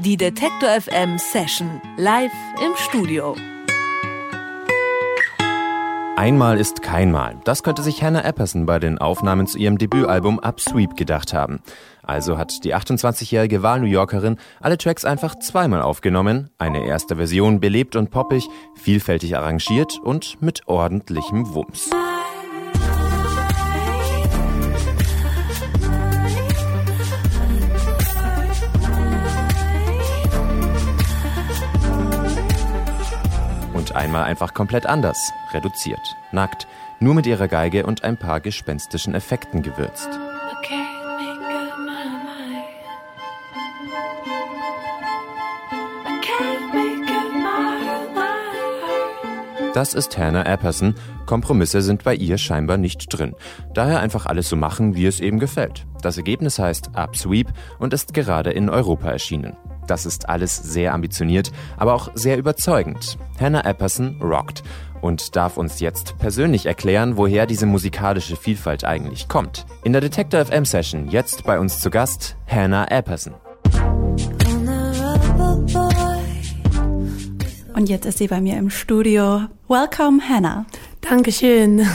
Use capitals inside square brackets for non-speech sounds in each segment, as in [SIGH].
Die Detektor FM Session live im Studio. Einmal ist kein Mal. Das könnte sich Hannah Epperson bei den Aufnahmen zu ihrem Debütalbum Upsweep gedacht haben. Also hat die 28-jährige Wahl-New Yorkerin alle Tracks einfach zweimal aufgenommen, eine erste Version belebt und poppig, vielfältig arrangiert und mit ordentlichem Wumms. Einmal einfach komplett anders, reduziert, nackt, nur mit ihrer Geige und ein paar gespenstischen Effekten gewürzt. Das ist Hannah Epperson. Kompromisse sind bei ihr scheinbar nicht drin. Daher einfach alles so machen, wie es eben gefällt. Das Ergebnis heißt Upsweep und ist gerade in Europa erschienen. Das ist alles sehr ambitioniert, aber auch sehr überzeugend. Hannah Epperson rockt und darf uns jetzt persönlich erklären, woher diese musikalische Vielfalt eigentlich kommt. In der Detector FM Session jetzt bei uns zu Gast Hannah Epperson. Und jetzt ist sie bei mir im Studio. Welcome, Hannah. Dankeschön.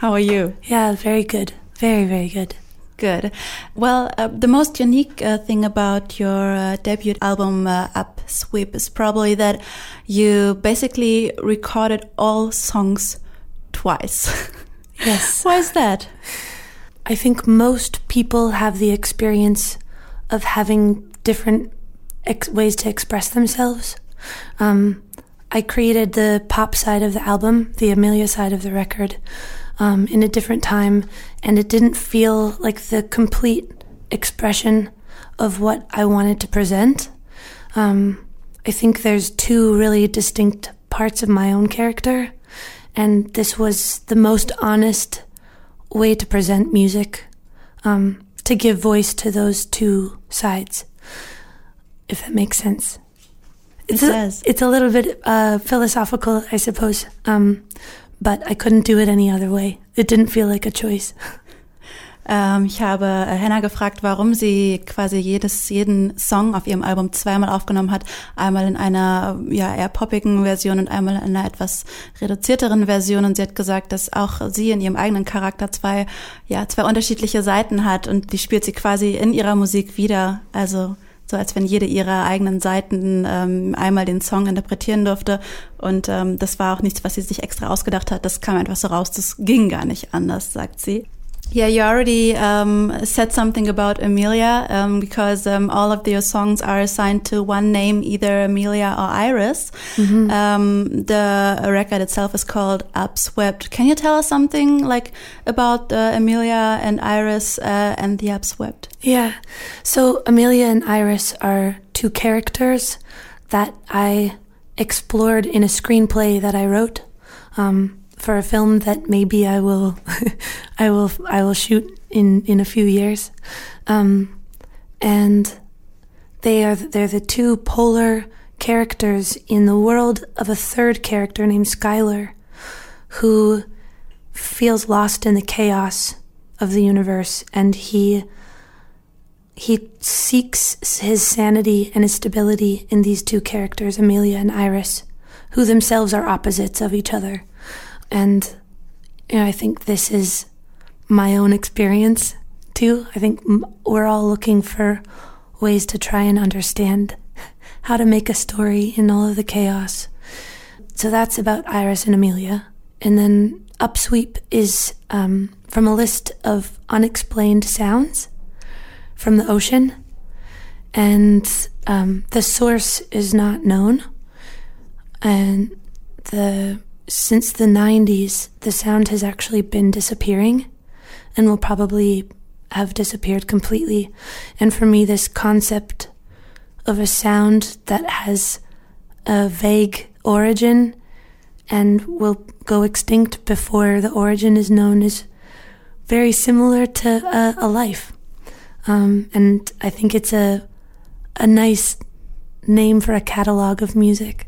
How are you? Yeah, very good. Very, very good. Good. Well, uh, the most unique uh, thing about your uh, debut album, uh, Upsweep, is probably that you basically recorded all songs twice. [LAUGHS] Yes. Why is that? I think most people have the experience of having different ex- ways to express themselves. Um, I created the pop side of the album, the Amelia side of the record, um, in a different time, and it didn't feel like the complete expression of what I wanted to present. Um, I think there's two really distinct parts of my own character, and this was the most honest way to present music, um, to give voice to those two sides, if that makes sense. It's It a, does. It's a little bit uh, philosophical, I suppose, um, but I couldn't do it any other way. It didn't feel like a choice. [LAUGHS] Ähm, ich habe äh, Hannah gefragt, warum sie quasi jedes, jeden Song auf ihrem Album zweimal aufgenommen hat. Einmal in einer ja, eher poppigen Version und einmal in einer etwas reduzierteren Version. Und sie hat gesagt, dass auch sie in ihrem eigenen Charakter zwei, ja, zwei unterschiedliche Seiten hat und die spielt sie quasi in ihrer Musik wieder. Also so als wenn jede ihrer eigenen Seiten ähm, einmal den Song interpretieren durfte. Und ähm, das war auch nichts, was sie sich extra ausgedacht hat. Das kam einfach so raus. Das ging gar nicht anders, sagt sie. Yeah, you already um, said something about Amelia um, because um, all of your songs are assigned to one name, either Amelia or Iris. Um, the record itself is called Upswept. Can you tell us something like about uh, Amelia and Iris uh, and the Upswept? Yeah. So Amelia and Iris are two characters that I explored in a screenplay that I wrote um, for a film that maybe I will, [LAUGHS] I will, I will shoot in in a few years, um, and they are they're the two polar characters in the world of a third character named Skylar, who feels lost in the chaos of the universe, and he he seeks his sanity and his stability in these two characters, Amelia and Iris, who themselves are opposites of each other. And you know, I think this is my own experience too. I think we're all looking for ways to try and understand [LAUGHS] how to make a story in all of the chaos. So that's about Iris and Amelia. And then Upsweep is um, from a list of unexplained sounds from the ocean, and um, the source is not known. And the since the 90s, the sound has actually been disappearing, and will probably have disappeared completely. And for me, this concept of a sound that has a vague origin and will go extinct before the origin is known is very similar to a, a life. Um, and I think it's a a nice name for a catalog of music.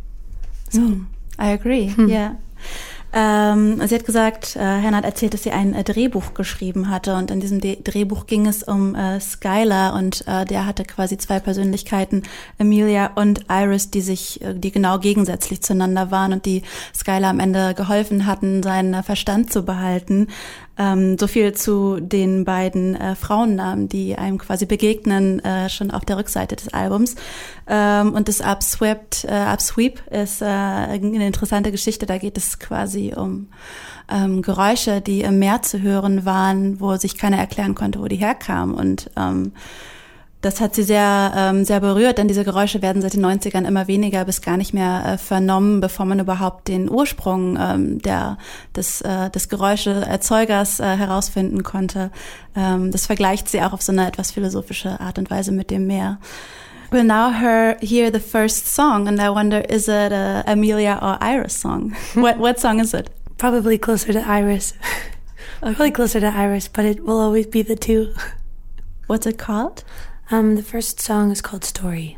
So I agree. Hmm. Yeah. Ähm, sie hat gesagt, äh, Hannah hat erzählt, dass sie ein äh, Drehbuch geschrieben hatte und in diesem De Drehbuch ging es um äh, Skylar und äh, der hatte quasi zwei Persönlichkeiten, Amelia und Iris, die sich, äh, die genau gegensätzlich zueinander waren und die Skylar am Ende geholfen hatten, seinen Verstand zu behalten. Ähm, so viel zu den beiden äh, Frauennamen, die einem quasi begegnen, äh, schon auf der Rückseite des Albums. Ähm, und das Upswept, äh, Upsweep ist äh, eine interessante Geschichte. Da geht es quasi um ähm, Geräusche, die im Meer zu hören waren, wo sich keiner erklären konnte, wo die herkamen. Und ähm, das hat sie sehr, ähm, sehr berührt, denn diese Geräusche werden seit den 90ern immer weniger bis gar nicht mehr äh, vernommen, bevor man überhaupt den Ursprung ähm, der, des, äh, des Geräuscheerzeugers äh, herausfinden konnte. Ähm, das vergleicht sie auch auf so eine etwas philosophische Art und Weise mit dem Meer. We'll now her, hear the first song, and I wonder, is it a Amelia or Iris song? [LAUGHS] what, what song is it? Probably closer to Iris. okay. [LAUGHS] Probably closer to Iris, but it will always be the two. What's it called? Um, the first song is called Story.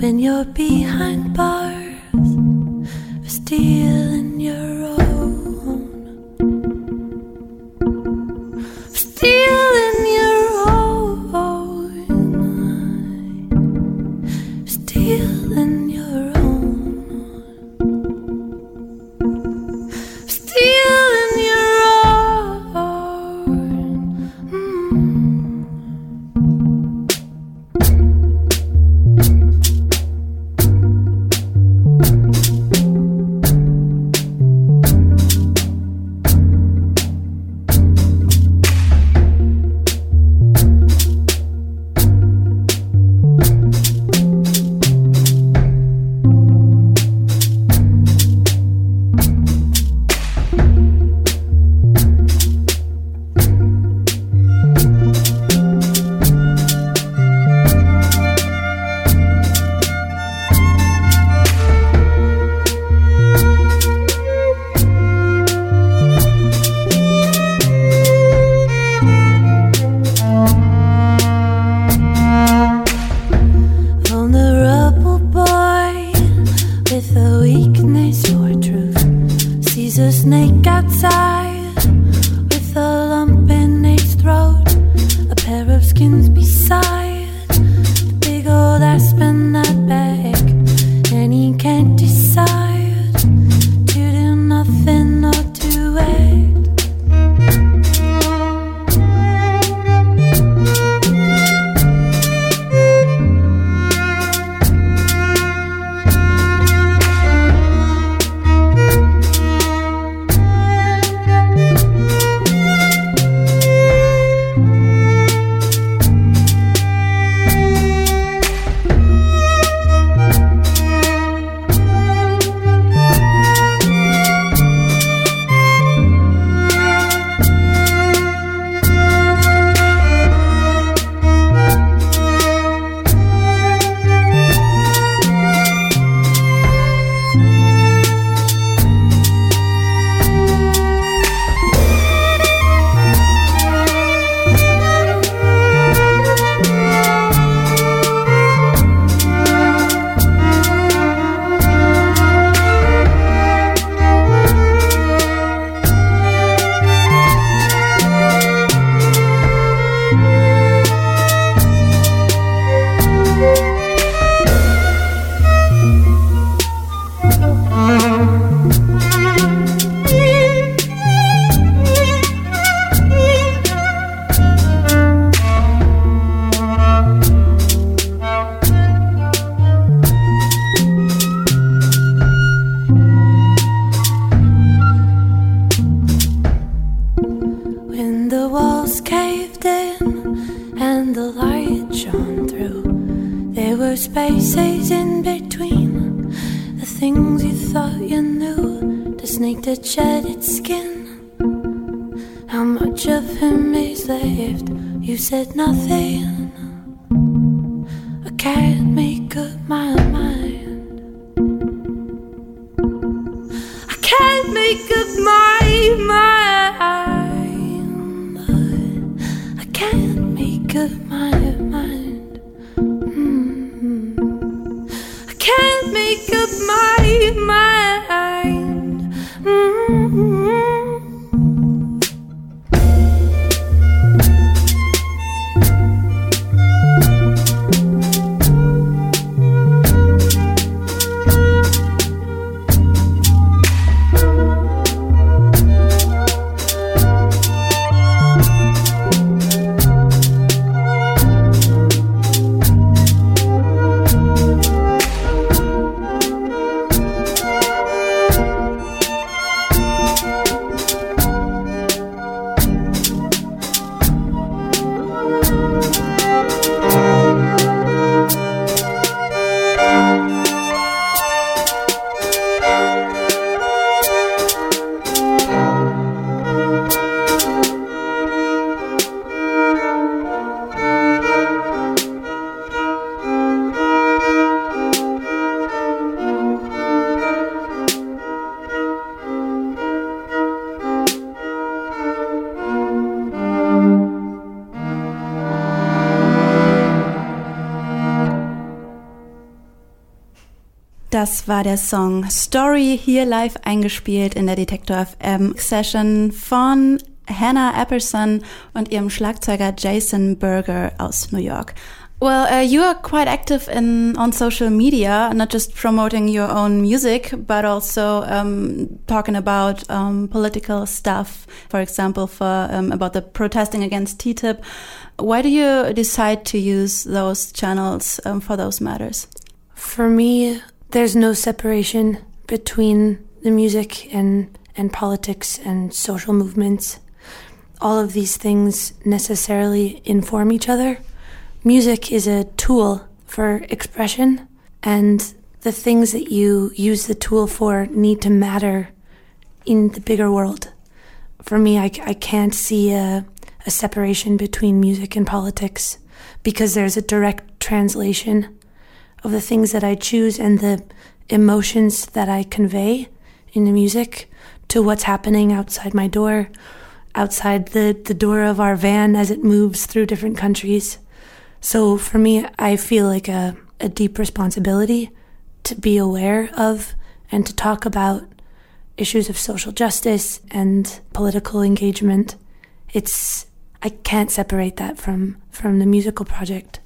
when you're behind bars for stealing your own. Snake that shed its skin. How much of him is left? You said nothing. I can't make up my mind. Das war der Song Story hier live eingespielt in der Detektor FM Session von Hannah Epperson und ihrem Schlagzeuger Jason Berger aus New York. Well, uh, you are quite active in on social media, not just promoting your own music, but also um, talking about um, political stuff. For example, for um, about the protesting against TTIP. Why do you decide to use those channels for those matters? For me, there's no separation between the music and, and politics and social movements. All of these things necessarily inform each other. Music is a tool for expression, and the things that you use the tool for need to matter in the bigger world. For me, I, I can't see a, a separation between music and politics because there's a direct translation of the things that I choose and the emotions that I convey in the music to what's happening outside my door, outside the, the door of our van as it moves through different countries. So for me, I feel like a, a deep responsibility to be aware of and to talk about issues of social justice and political engagement. It's I can't separate that from from the musical project.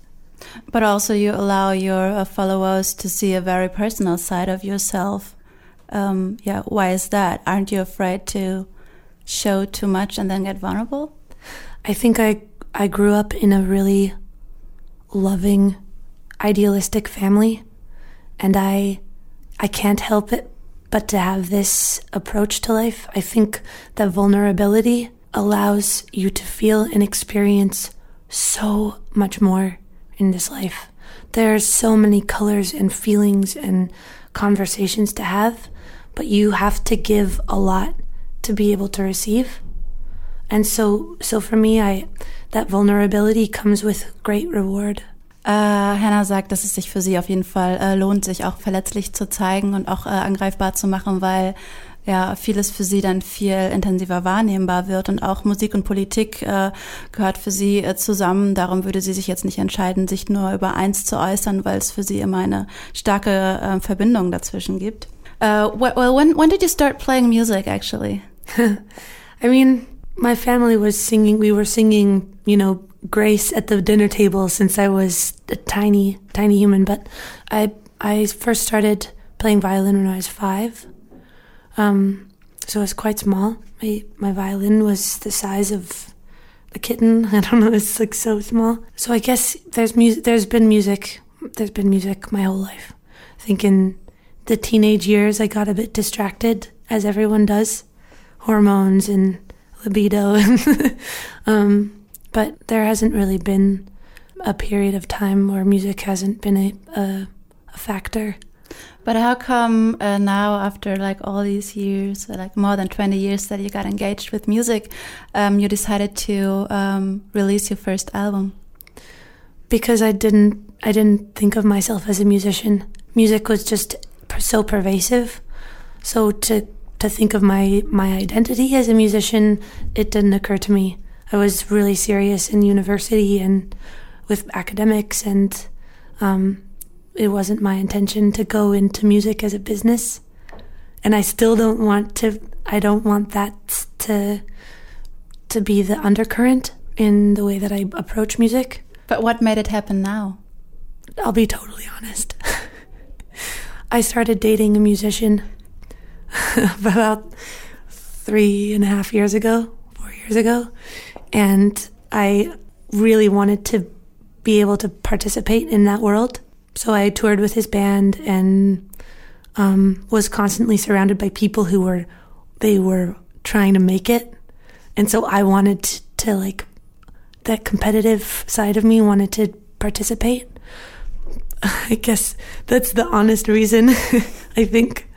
But also, you allow your uh, followers to see a very personal side of yourself. Um, yeah, why is that? Aren't you afraid to show too much and then get vulnerable? I think I I grew up in a really loving, idealistic family, and I I can't help it but to have this approach to life. I think that vulnerability allows you to feel and experience so much more in this life. There's so many colors and feelings and conversations to have, but you have to give a lot to be able to receive. And so, so for me, I, that vulnerability comes with great reward. Äh, Hannah sagt, dass es sich für sie auf jeden Fall äh, lohnt, sich auch verletzlich zu zeigen und auch äh, angreifbar zu machen, weil ja vieles für sie dann viel intensiver wahrnehmbar wird und auch Musik und Politik äh, gehört für sie äh, zusammen. Darum würde sie sich jetzt nicht entscheiden, sich nur über eins zu äußern, weil es für sie immer eine starke äh, Verbindung dazwischen gibt. Uh, well, when when did you start playing music actually? [LAUGHS] I mean, my family was singing. We were singing, you know, Grace at the dinner table since I was a tiny, tiny human. But I I first started playing violin when I was five. Um, so it was quite small. My my violin was the size of a kitten. [LAUGHS] I don't know. It's like so small. So I guess there's music. There's been music. There's been music my whole life. I think in the teenage years I got a bit distracted, as everyone does, hormones and libido. [LAUGHS] um, but there hasn't really been a period of time where music hasn't been a, a, a factor. But how come uh, now, after like all these years, uh, like more than 20 years that you got engaged with music, um, you decided to um, release your first album? Because I didn't, I didn't think of myself as a musician. Music was just so pervasive. So to to think of my my identity as a musician, it didn't occur to me. I was really serious in university and with academics, and um, it wasn't my intention to go into music as a business. And I still don't want to. I don't want that to to be the undercurrent in the way that I approach music. But what made it happen now? I'll be totally honest. [LAUGHS] I started dating a musician [LAUGHS] about three and a half years ago, four years ago, and I really wanted to be able to participate in that world. So I toured with his band and um, was constantly surrounded by people who were they were trying to make it, and so I wanted to, to like that competitive side of me wanted to participate. [LAUGHS] I guess that's the honest reason. [LAUGHS] I think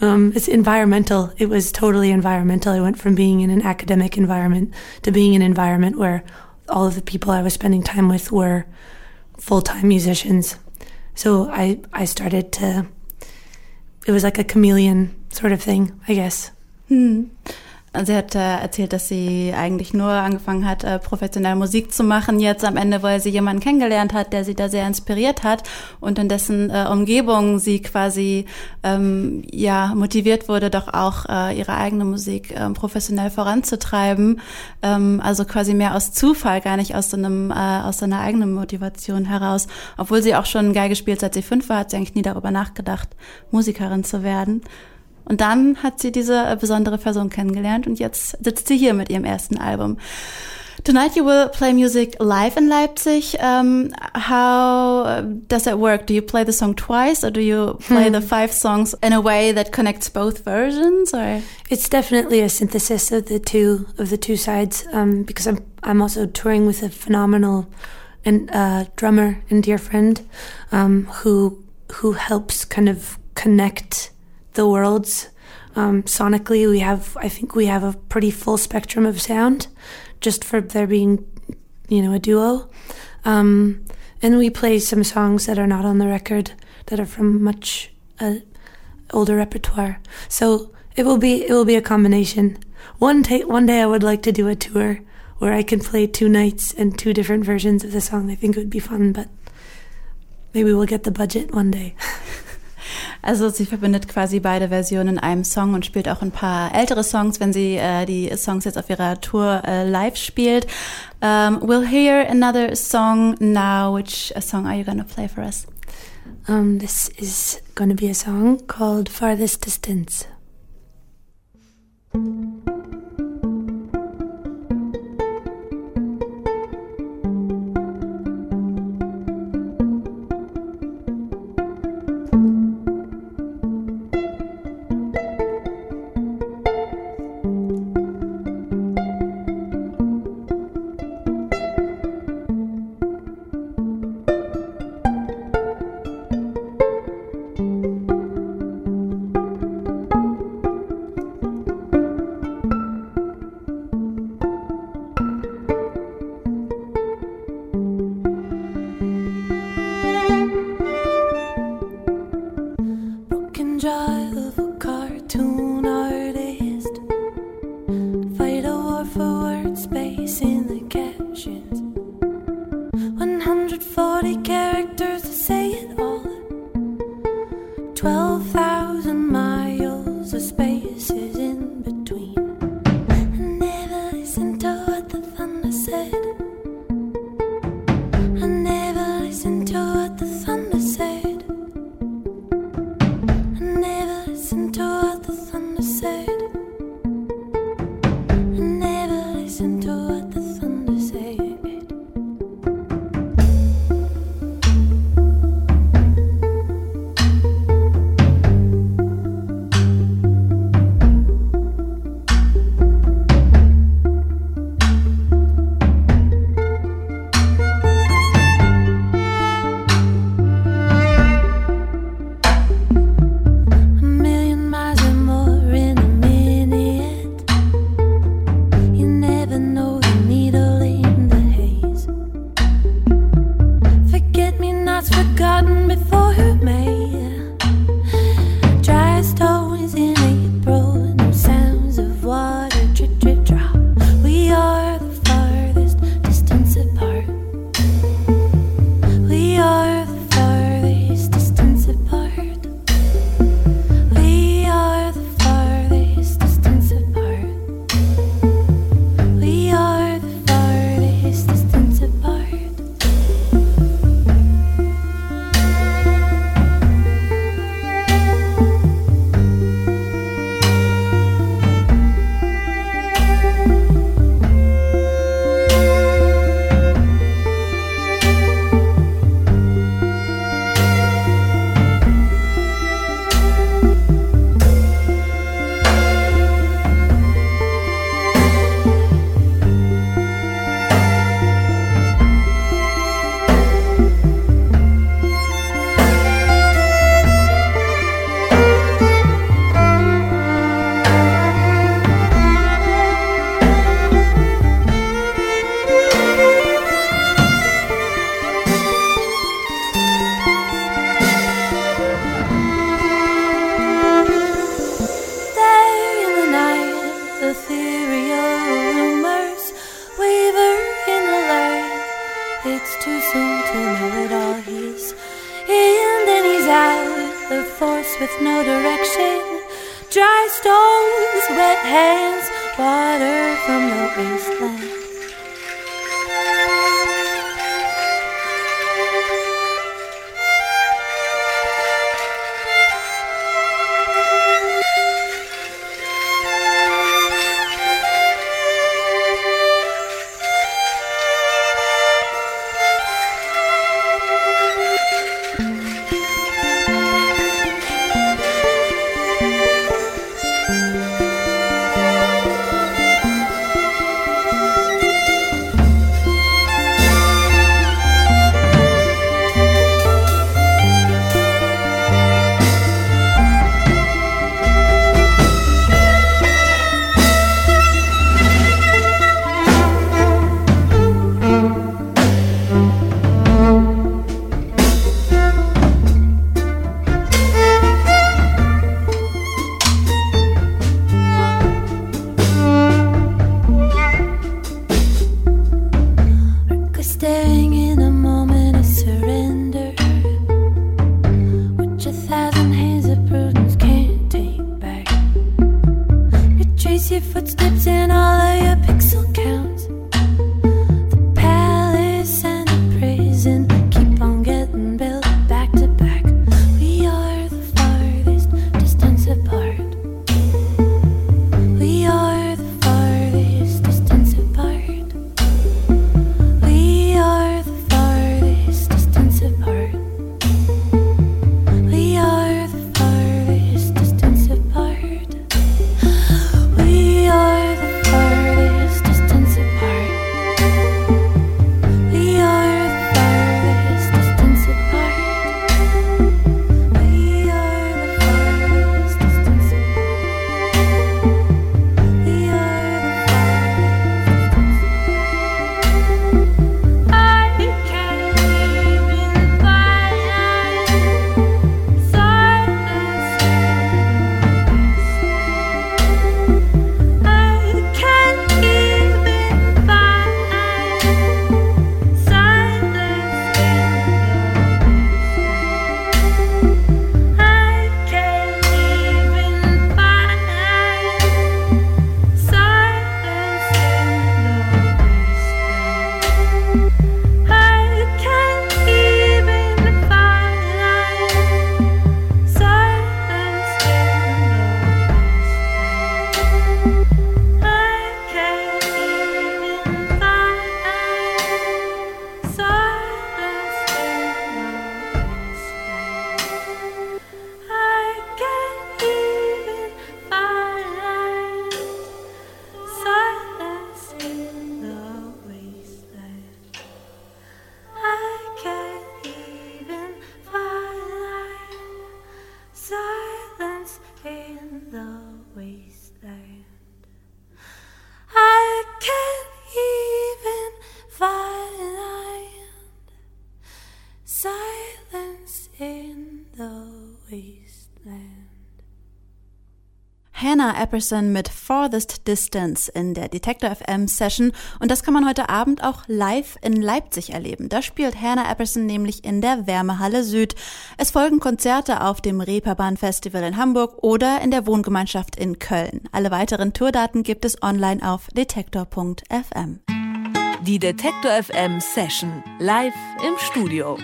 um, it's environmental. It was totally environmental. I went from being in an academic environment to being in an environment where all of the people I was spending time with were full time musicians. So I I started to. It was like a chameleon sort of thing, I guess. Hmm. Sie hat äh, erzählt, dass sie eigentlich nur angefangen hat, äh, professionell Musik zu machen, jetzt am Ende, weil sie jemanden kennengelernt hat, der sie da sehr inspiriert hat und in dessen äh, Umgebung sie quasi ähm, ja motiviert wurde, doch auch äh, ihre eigene Musik äh, professionell voranzutreiben. Ähm, also quasi mehr aus Zufall, gar nicht aus so einem äh, aus seiner eigenen Motivation heraus. Obwohl sie auch schon Geige gespielt, seit sie fünf war, hat sie eigentlich nie darüber nachgedacht, Musikerin zu werden. Und dann hat sie diese äh, besondere Person kennengelernt und jetzt sitzt sie hier mit ihrem ersten Album. Tonight you will play music live in Leipzig. Um, how uh, does that work? Do you play the song twice, or do you play the hmm. five songs in a way that connects both versions? Or it's definitely a synthesis of the two of the two sides. Um, because I'm I'm also touring with a phenomenal and uh, drummer and dear friend um, who who helps kind of connect the worlds. Um, sonically, we have, I think we have a pretty full spectrum of sound just for there being, you know, a duo. Um, and we play some songs that are not on the record that are from much uh, older repertoire. So it will be it will be a combination. One day, one day I would like to do a tour where I can play two nights and two different versions of the song. I think it would be fun, but maybe we'll get the budget one day. [LAUGHS] Also sie verbindet quasi beide Versionen in einem Song und spielt auch ein paar ältere Songs, wenn sie äh, die Songs jetzt auf ihrer Tour äh, live spielt. Um, we'll hear another song now. Which song are you going to play for us? Um, this is going to be a song called Farthest Distance. 140 characters to say it all. 12,000. It's too soon to know it all. He's in, then he's out. The force with no direction. Dry stones, wet hands, water from the wasteland. Hannah Epperson mit Farthest Distance in der Detector FM Session und das kann man heute Abend auch live in Leipzig erleben. Da spielt Hannah Epperson nämlich in der Wärmehalle Süd. Es folgen Konzerte auf dem Reeperbahn Festival in Hamburg oder in der Wohngemeinschaft in Köln. Alle weiteren Tourdaten gibt es online auf detektor.fm. Die Detektor FM Session live im Studio.